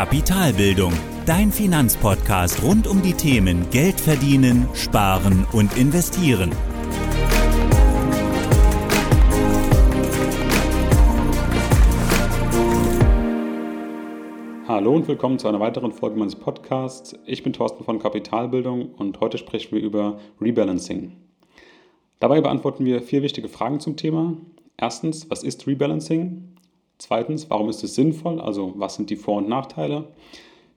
Kapitalbildung, dein Finanzpodcast rund um die Themen Geld verdienen, sparen und investieren. Hallo und willkommen zu einer weiteren Folge meines Podcasts. Ich bin Thorsten von Kapitalbildung und heute sprechen wir über Rebalancing. Dabei beantworten wir vier wichtige Fragen zum Thema. Erstens, was ist Rebalancing? Zweitens, warum ist es sinnvoll? Also was sind die Vor- und Nachteile?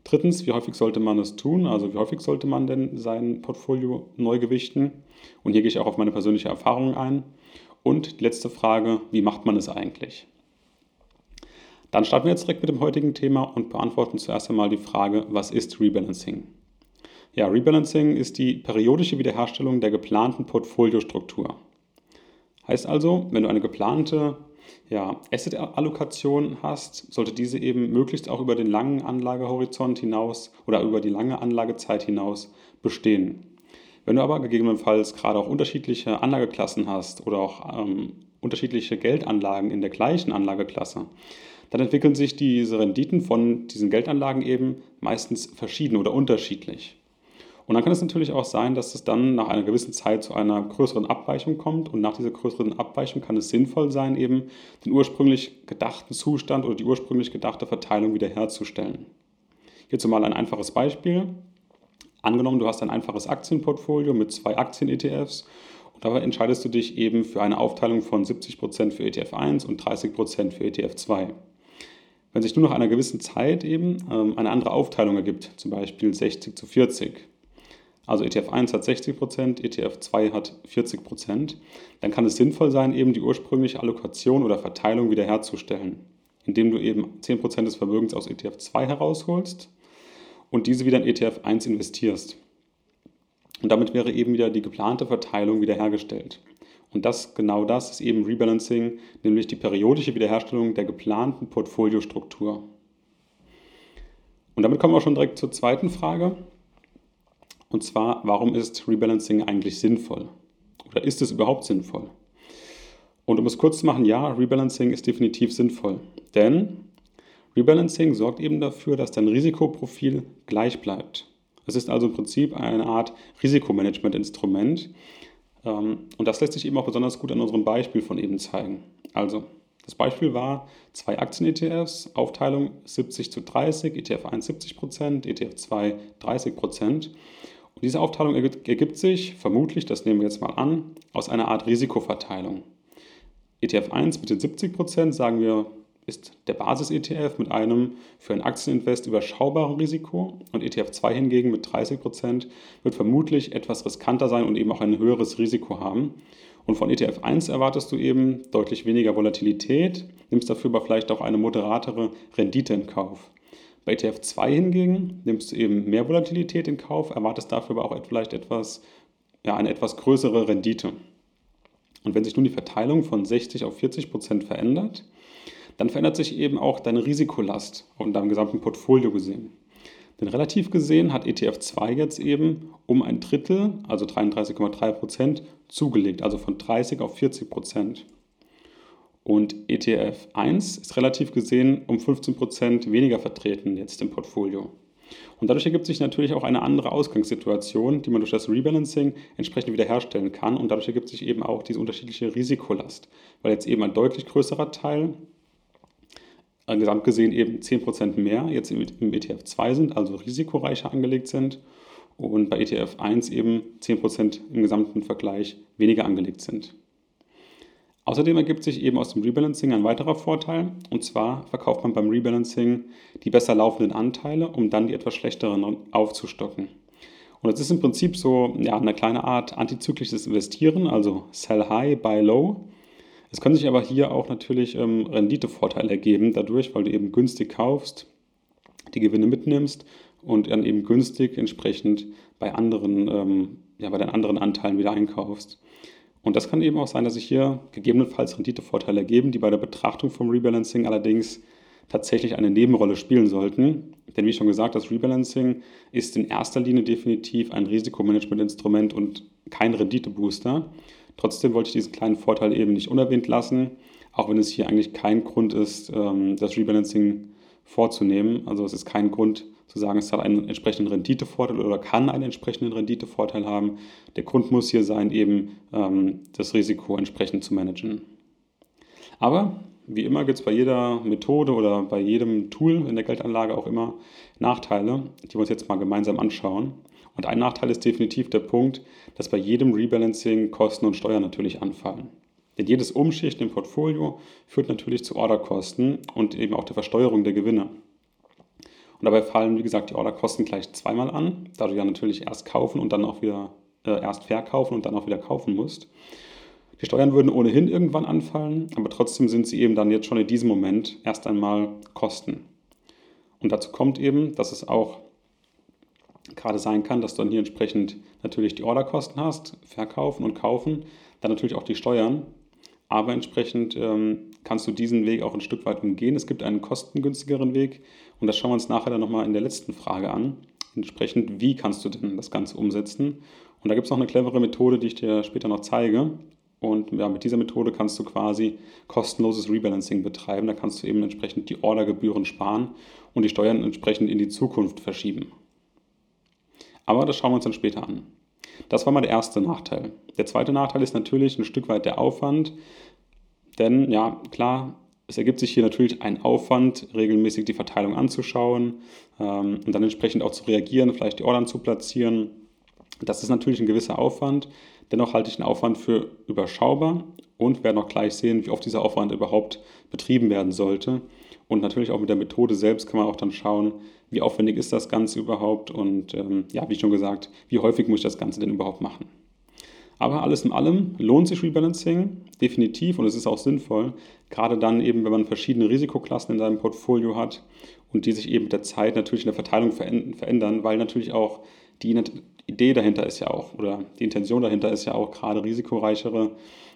Drittens, wie häufig sollte man es tun? Also wie häufig sollte man denn sein Portfolio neu gewichten? Und hier gehe ich auch auf meine persönliche Erfahrung ein. Und die letzte Frage, wie macht man es eigentlich? Dann starten wir jetzt direkt mit dem heutigen Thema und beantworten zuerst einmal die Frage, was ist Rebalancing? Ja, Rebalancing ist die periodische Wiederherstellung der geplanten Portfoliostruktur. Heißt also, wenn du eine geplante ja, Asset-Allokation hast, sollte diese eben möglichst auch über den langen Anlagehorizont hinaus oder über die lange Anlagezeit hinaus bestehen. Wenn du aber gegebenenfalls gerade auch unterschiedliche Anlageklassen hast oder auch ähm, unterschiedliche Geldanlagen in der gleichen Anlageklasse, dann entwickeln sich diese Renditen von diesen Geldanlagen eben meistens verschieden oder unterschiedlich. Und dann kann es natürlich auch sein, dass es dann nach einer gewissen Zeit zu einer größeren Abweichung kommt. Und nach dieser größeren Abweichung kann es sinnvoll sein, eben den ursprünglich gedachten Zustand oder die ursprünglich gedachte Verteilung wiederherzustellen. Hierzu mal ein einfaches Beispiel. Angenommen, du hast ein einfaches Aktienportfolio mit zwei Aktien-ETFs und dabei entscheidest du dich eben für eine Aufteilung von 70% für ETF 1 und 30% für ETF 2. Wenn sich nur nach einer gewissen Zeit eben ähm, eine andere Aufteilung ergibt, zum Beispiel 60 zu 40, also ETF 1 hat 60%, ETF 2 hat 40%, dann kann es sinnvoll sein, eben die ursprüngliche Allokation oder Verteilung wiederherzustellen, indem du eben 10% des Vermögens aus ETF 2 herausholst und diese wieder in ETF 1 investierst. Und damit wäre eben wieder die geplante Verteilung wiederhergestellt. Und das, genau das ist eben Rebalancing, nämlich die periodische Wiederherstellung der geplanten Portfoliostruktur. Und damit kommen wir auch schon direkt zur zweiten Frage. Und zwar, warum ist Rebalancing eigentlich sinnvoll? Oder ist es überhaupt sinnvoll? Und um es kurz zu machen, ja, Rebalancing ist definitiv sinnvoll. Denn Rebalancing sorgt eben dafür, dass dein Risikoprofil gleich bleibt. Es ist also im Prinzip eine Art Risikomanagement-Instrument. Ähm, und das lässt sich eben auch besonders gut an unserem Beispiel von eben zeigen. Also, das Beispiel war zwei Aktien-ETFs, Aufteilung 70 zu 30, ETF 1 70%, ETF 2 30%. Und diese Aufteilung ergibt sich vermutlich, das nehmen wir jetzt mal an, aus einer Art Risikoverteilung. ETF 1 mit den 70% sagen wir, ist der Basis-ETF mit einem für ein Aktieninvest überschaubaren Risiko und ETF 2 hingegen mit 30% wird vermutlich etwas riskanter sein und eben auch ein höheres Risiko haben. Und von ETF 1 erwartest du eben deutlich weniger Volatilität, nimmst dafür aber vielleicht auch eine moderatere Rendite in Kauf. Bei ETF 2 hingegen nimmst du eben mehr Volatilität in Kauf, erwartest dafür aber auch vielleicht etwas, ja, eine etwas größere Rendite. Und wenn sich nun die Verteilung von 60 auf 40 Prozent verändert, dann verändert sich eben auch deine Risikolast und deinem gesamten Portfolio gesehen. Denn relativ gesehen hat ETF 2 jetzt eben um ein Drittel, also 33,3 Prozent, zugelegt, also von 30 auf 40 Prozent. Und ETF 1 ist relativ gesehen um 15% weniger vertreten jetzt im Portfolio. Und dadurch ergibt sich natürlich auch eine andere Ausgangssituation, die man durch das Rebalancing entsprechend wiederherstellen kann. Und dadurch ergibt sich eben auch diese unterschiedliche Risikolast, weil jetzt eben ein deutlich größerer Teil, äh, gesamt gesehen eben 10% mehr jetzt im ETF 2 sind, also risikoreicher angelegt sind. Und bei ETF 1 eben 10% im gesamten Vergleich weniger angelegt sind. Außerdem ergibt sich eben aus dem Rebalancing ein weiterer Vorteil, und zwar verkauft man beim Rebalancing die besser laufenden Anteile, um dann die etwas schlechteren aufzustocken. Und das ist im Prinzip so ja, eine kleine Art antizyklisches Investieren, also Sell High, Buy Low. Es können sich aber hier auch natürlich ähm, Renditevorteile ergeben, dadurch, weil du eben günstig kaufst, die Gewinne mitnimmst und dann eben günstig entsprechend bei anderen, ähm, ja, bei den anderen Anteilen wieder einkaufst. Und das kann eben auch sein, dass sich hier gegebenenfalls Renditevorteile ergeben, die bei der Betrachtung vom Rebalancing allerdings tatsächlich eine Nebenrolle spielen sollten. Denn wie schon gesagt, das Rebalancing ist in erster Linie definitiv ein Risikomanagementinstrument und kein Renditebooster. Trotzdem wollte ich diesen kleinen Vorteil eben nicht unerwähnt lassen, auch wenn es hier eigentlich kein Grund ist, ähm, das Rebalancing vorzunehmen. Also es ist kein Grund zu sagen, es hat einen entsprechenden Renditevorteil oder kann einen entsprechenden Renditevorteil haben. Der Grund muss hier sein, eben ähm, das Risiko entsprechend zu managen. Aber wie immer gibt es bei jeder Methode oder bei jedem Tool in der Geldanlage auch immer Nachteile, die wir uns jetzt mal gemeinsam anschauen. Und ein Nachteil ist definitiv der Punkt, dass bei jedem Rebalancing Kosten und Steuern natürlich anfallen. Denn jedes Umschichten im Portfolio führt natürlich zu Orderkosten und eben auch der Versteuerung der Gewinne. Und dabei fallen, wie gesagt, die Orderkosten gleich zweimal an, da du ja natürlich erst kaufen und dann auch wieder äh, erst verkaufen und dann auch wieder kaufen musst. Die Steuern würden ohnehin irgendwann anfallen, aber trotzdem sind sie eben dann jetzt schon in diesem Moment erst einmal Kosten. Und dazu kommt eben, dass es auch gerade sein kann, dass du dann hier entsprechend natürlich die Orderkosten hast, verkaufen und kaufen, dann natürlich auch die Steuern, aber entsprechend ähm, kannst du diesen Weg auch ein Stück weit umgehen. Es gibt einen kostengünstigeren Weg und das schauen wir uns nachher dann nochmal in der letzten Frage an. Entsprechend, wie kannst du denn das Ganze umsetzen? Und da gibt es noch eine clevere Methode, die ich dir später noch zeige. Und ja, mit dieser Methode kannst du quasi kostenloses Rebalancing betreiben. Da kannst du eben entsprechend die Ordergebühren sparen und die Steuern entsprechend in die Zukunft verschieben. Aber das schauen wir uns dann später an. Das war mal der erste Nachteil. Der zweite Nachteil ist natürlich ein Stück weit der Aufwand, denn ja, klar, es ergibt sich hier natürlich ein Aufwand, regelmäßig die Verteilung anzuschauen ähm, und dann entsprechend auch zu reagieren, vielleicht die Ordern zu platzieren. Das ist natürlich ein gewisser Aufwand. Dennoch halte ich den Aufwand für überschaubar und werde noch gleich sehen, wie oft dieser Aufwand überhaupt betrieben werden sollte. Und natürlich auch mit der Methode selbst kann man auch dann schauen, wie aufwendig ist das Ganze überhaupt und ähm, ja, wie schon gesagt, wie häufig muss ich das Ganze denn überhaupt machen. Aber alles in allem lohnt sich Rebalancing definitiv und es ist auch sinnvoll, gerade dann eben, wenn man verschiedene Risikoklassen in seinem Portfolio hat und die sich eben mit der Zeit natürlich in der Verteilung verändern, weil natürlich auch die Idee dahinter ist ja auch, oder die Intention dahinter ist ja auch, gerade risikoreichere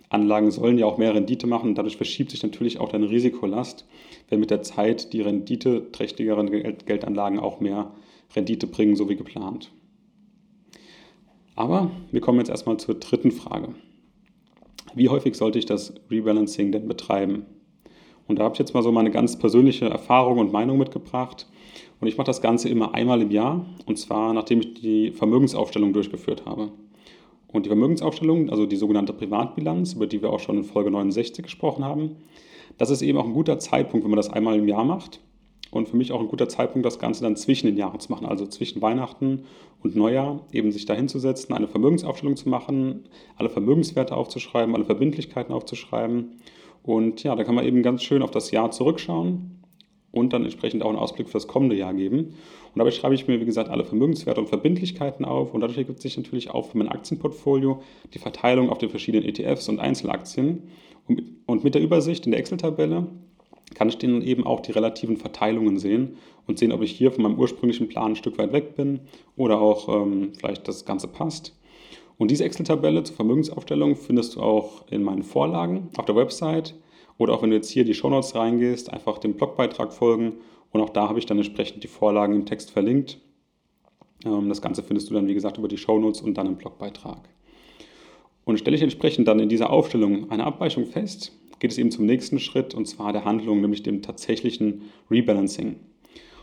Anlagen sollen ja auch mehr Rendite machen. Dadurch verschiebt sich natürlich auch deine Risikolast, wenn mit der Zeit die renditeträchtigeren Geldanlagen auch mehr Rendite bringen, so wie geplant. Aber wir kommen jetzt erstmal zur dritten Frage. Wie häufig sollte ich das Rebalancing denn betreiben? Und da habe ich jetzt mal so meine ganz persönliche Erfahrung und Meinung mitgebracht. Und ich mache das Ganze immer einmal im Jahr, und zwar nachdem ich die Vermögensaufstellung durchgeführt habe. Und die Vermögensaufstellung, also die sogenannte Privatbilanz, über die wir auch schon in Folge 69 gesprochen haben, das ist eben auch ein guter Zeitpunkt, wenn man das einmal im Jahr macht. Und für mich auch ein guter Zeitpunkt, das Ganze dann zwischen den Jahren zu machen, also zwischen Weihnachten und Neujahr, eben sich dahinzusetzen, eine Vermögensaufstellung zu machen, alle Vermögenswerte aufzuschreiben, alle Verbindlichkeiten aufzuschreiben. Und ja, da kann man eben ganz schön auf das Jahr zurückschauen und dann entsprechend auch einen Ausblick für das kommende Jahr geben. Und dabei schreibe ich mir, wie gesagt, alle Vermögenswerte und Verbindlichkeiten auf und dadurch ergibt sich natürlich auch für mein Aktienportfolio die Verteilung auf den verschiedenen ETFs und Einzelaktien. Und mit der Übersicht in der Excel-Tabelle kann ich dann eben auch die relativen Verteilungen sehen und sehen, ob ich hier von meinem ursprünglichen Plan ein Stück weit weg bin oder auch ähm, vielleicht das Ganze passt. Und diese Excel-Tabelle zur Vermögensaufstellung findest du auch in meinen Vorlagen auf der Website oder auch wenn du jetzt hier die Shownotes reingehst, einfach dem Blogbeitrag folgen und auch da habe ich dann entsprechend die Vorlagen im Text verlinkt. Ähm, das Ganze findest du dann, wie gesagt, über die Shownotes und dann im Blogbeitrag. Und stelle ich entsprechend dann in dieser Aufstellung eine Abweichung fest, geht es eben zum nächsten Schritt und zwar der Handlung, nämlich dem tatsächlichen Rebalancing.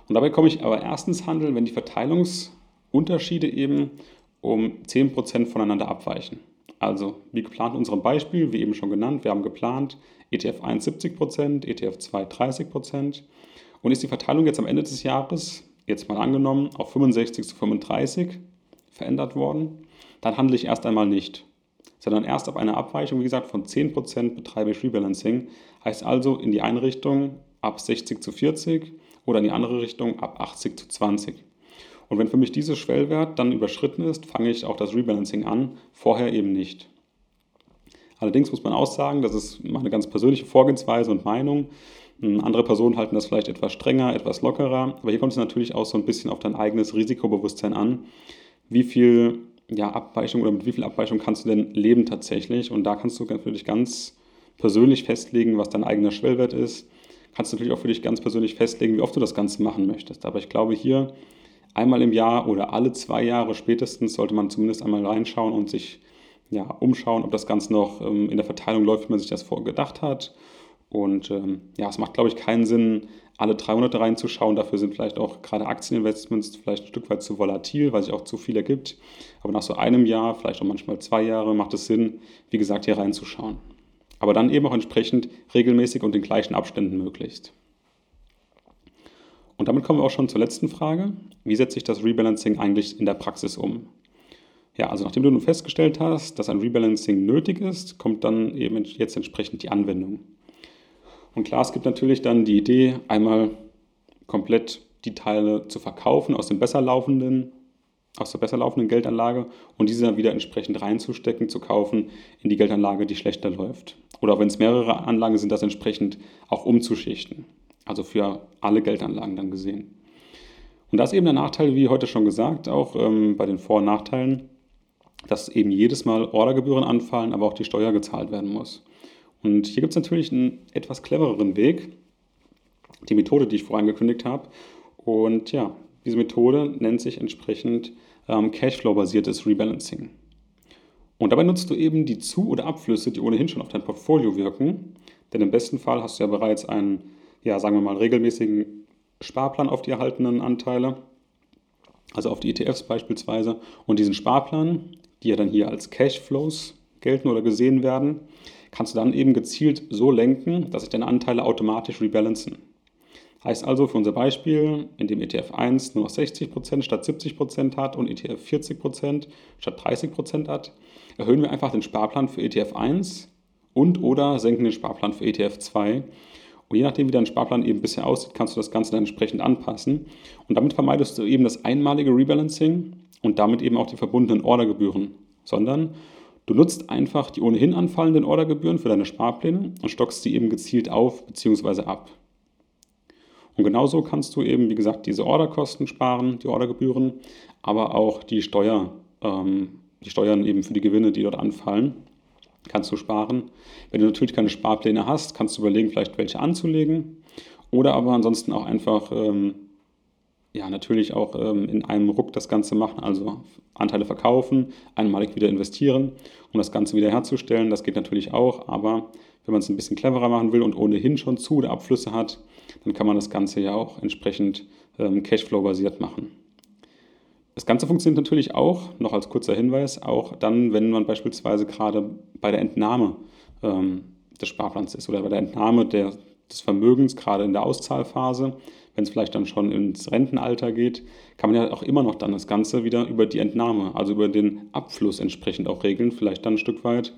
Und dabei komme ich aber erst ins Handeln, wenn die Verteilungsunterschiede eben um 10% voneinander abweichen. Also wie geplant in unserem Beispiel, wie eben schon genannt, wir haben geplant ETF 1 70%, ETF 2 30%. Und ist die Verteilung jetzt am Ende des Jahres, jetzt mal angenommen, auf 65 zu 35 verändert worden, dann handle ich erst einmal nicht, sondern erst ab einer Abweichung, wie gesagt, von 10% betreibe ich Rebalancing. Heißt also in die eine Richtung ab 60 zu 40 oder in die andere Richtung ab 80 zu 20. Und wenn für mich dieser Schwellwert dann überschritten ist, fange ich auch das Rebalancing an, vorher eben nicht. Allerdings muss man auch sagen, das ist meine ganz persönliche Vorgehensweise und Meinung. Hm, andere Personen halten das vielleicht etwas strenger, etwas lockerer, aber hier kommt es natürlich auch so ein bisschen auf dein eigenes Risikobewusstsein an. Wie viel ja, Abweichung oder mit wie viel Abweichung kannst du denn leben tatsächlich? Und da kannst du natürlich ganz persönlich festlegen, was dein eigener Schwellwert ist. Kannst du natürlich auch für dich ganz persönlich festlegen, wie oft du das Ganze machen möchtest. Aber ich glaube, hier einmal im Jahr oder alle zwei Jahre spätestens sollte man zumindest einmal reinschauen und sich ja, umschauen, ob das Ganze noch ähm, in der Verteilung läuft, wie man sich das vorgedacht hat. Und ähm, ja, es macht, glaube ich, keinen Sinn, alle drei Monate reinzuschauen. Dafür sind vielleicht auch gerade Aktieninvestments vielleicht ein Stück weit zu volatil, weil sich auch zu viel ergibt. Aber nach so einem Jahr, vielleicht auch manchmal zwei Jahre, macht es Sinn, wie gesagt, hier reinzuschauen. Aber dann eben auch entsprechend regelmäßig und in gleichen Abständen möglichst. Und damit kommen wir auch schon zur letzten Frage. Wie setzt sich das Rebalancing eigentlich in der Praxis um? Ja, also nachdem du nun festgestellt hast, dass ein Rebalancing nötig ist, kommt dann eben jetzt entsprechend die Anwendung. Und klar, es gibt natürlich dann die Idee, einmal komplett die Teile zu verkaufen aus dem besser laufenden, aus der besser laufenden Geldanlage und diese dann wieder entsprechend reinzustecken, zu kaufen in die Geldanlage, die schlechter läuft. Oder wenn es mehrere Anlagen sind, das entsprechend auch umzuschichten. Also für alle Geldanlagen dann gesehen. Und das ist eben der Nachteil, wie heute schon gesagt, auch ähm, bei den Vor- und Nachteilen, dass eben jedes Mal Ordergebühren anfallen, aber auch die Steuer gezahlt werden muss. Und hier gibt es natürlich einen etwas clevereren Weg, die Methode, die ich vorhin angekündigt habe. Und ja, diese Methode nennt sich entsprechend ähm, Cashflow-basiertes Rebalancing. Und dabei nutzt du eben die Zu- oder Abflüsse, die ohnehin schon auf dein Portfolio wirken. Denn im besten Fall hast du ja bereits einen, ja, sagen wir mal, regelmäßigen Sparplan auf die erhaltenen Anteile, also auf die ETFs beispielsweise. Und diesen Sparplan, die ja dann hier als Cashflows gelten oder gesehen werden, kannst du dann eben gezielt so lenken, dass sich deine Anteile automatisch rebalancen. Heißt also für unser Beispiel, in dem ETF 1 nur noch 60% statt 70% hat und ETF 40% statt 30% hat, erhöhen wir einfach den Sparplan für ETF 1 und oder senken den Sparplan für ETF 2. Und je nachdem, wie dein Sparplan eben bisher aussieht, kannst du das Ganze dann entsprechend anpassen. Und damit vermeidest du eben das einmalige Rebalancing und damit eben auch die verbundenen Ordergebühren, sondern du nutzt einfach die ohnehin anfallenden Ordergebühren für deine Sparpläne und stockst sie eben gezielt auf bzw. ab. Und genauso kannst du eben, wie gesagt, diese Orderkosten sparen, die Ordergebühren, aber auch die Steuer, ähm, die Steuern eben für die Gewinne, die dort anfallen, kannst du sparen. Wenn du natürlich keine Sparpläne hast, kannst du überlegen, vielleicht welche anzulegen oder aber ansonsten auch einfach ähm, ja, natürlich auch ähm, in einem Ruck das Ganze machen, also Anteile verkaufen, einmalig wieder investieren, um das Ganze wieder herzustellen. Das geht natürlich auch, aber wenn man es ein bisschen cleverer machen will und ohnehin schon zu oder Abflüsse hat, dann kann man das Ganze ja auch entsprechend ähm, Cashflow-basiert machen. Das Ganze funktioniert natürlich auch, noch als kurzer Hinweis, auch dann, wenn man beispielsweise gerade bei der Entnahme ähm, des Sparplans ist oder bei der Entnahme der, des Vermögens, gerade in der Auszahlphase, wenn es vielleicht dann schon ins Rentenalter geht, kann man ja auch immer noch dann das Ganze wieder über die Entnahme, also über den Abfluss entsprechend auch regeln, vielleicht dann ein Stück weit.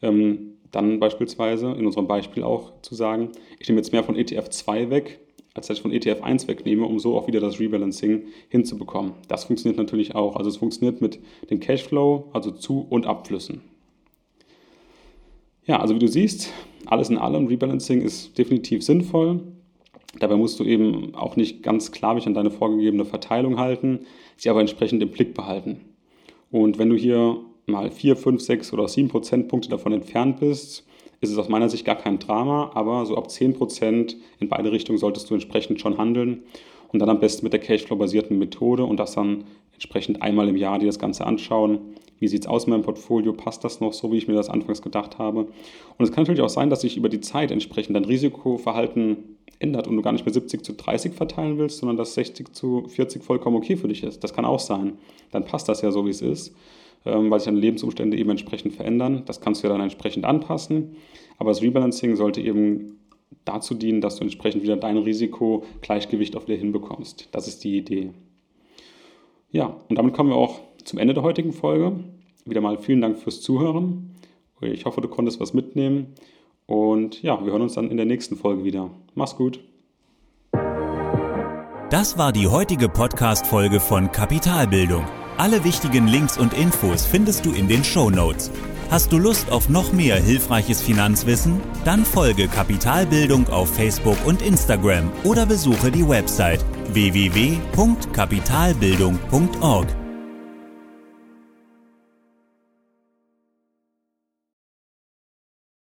Ähm, dann beispielsweise in unserem Beispiel auch zu sagen, ich nehme jetzt mehr von ETF 2 weg, als ich von ETF 1 wegnehme, um so auch wieder das Rebalancing hinzubekommen. Das funktioniert natürlich auch. Also es funktioniert mit dem Cashflow, also Zu- und Abflüssen. Ja, also wie du siehst, alles in allem, Rebalancing ist definitiv sinnvoll. Dabei musst du eben auch nicht ganz sklavisch an deine vorgegebene Verteilung halten, sie aber entsprechend im Blick behalten. Und wenn du hier mal 4, 5, 6 oder 7 Prozentpunkte davon entfernt bist, ist es aus meiner Sicht gar kein Drama, aber so ab 10 Prozent in beide Richtungen solltest du entsprechend schon handeln und dann am besten mit der Cashflow-basierten Methode und das dann entsprechend einmal im Jahr dir das Ganze anschauen. Wie sieht es aus mit meinem Portfolio? Passt das noch so, wie ich mir das anfangs gedacht habe? Und es kann natürlich auch sein, dass sich über die Zeit entsprechend dein Risikoverhalten ändert und du gar nicht mehr 70 zu 30 verteilen willst, sondern dass 60 zu 40 vollkommen okay für dich ist. Das kann auch sein. Dann passt das ja so, wie es ist. Ähm, weil sich deine Lebensumstände eben entsprechend verändern. Das kannst du ja dann entsprechend anpassen. Aber das Rebalancing sollte eben dazu dienen, dass du entsprechend wieder dein Risikogleichgewicht auch wieder hinbekommst. Das ist die Idee. Ja, und damit kommen wir auch zum Ende der heutigen Folge. Wieder mal vielen Dank fürs Zuhören. Ich hoffe, du konntest was mitnehmen. Und ja, wir hören uns dann in der nächsten Folge wieder. Mach's gut. Das war die heutige Podcast-Folge von Kapitalbildung. Alle wichtigen Links und Infos findest du in den Show Notes. Hast du Lust auf noch mehr hilfreiches Finanzwissen? Dann folge Kapitalbildung auf Facebook und Instagram oder besuche die Website www.kapitalbildung.org.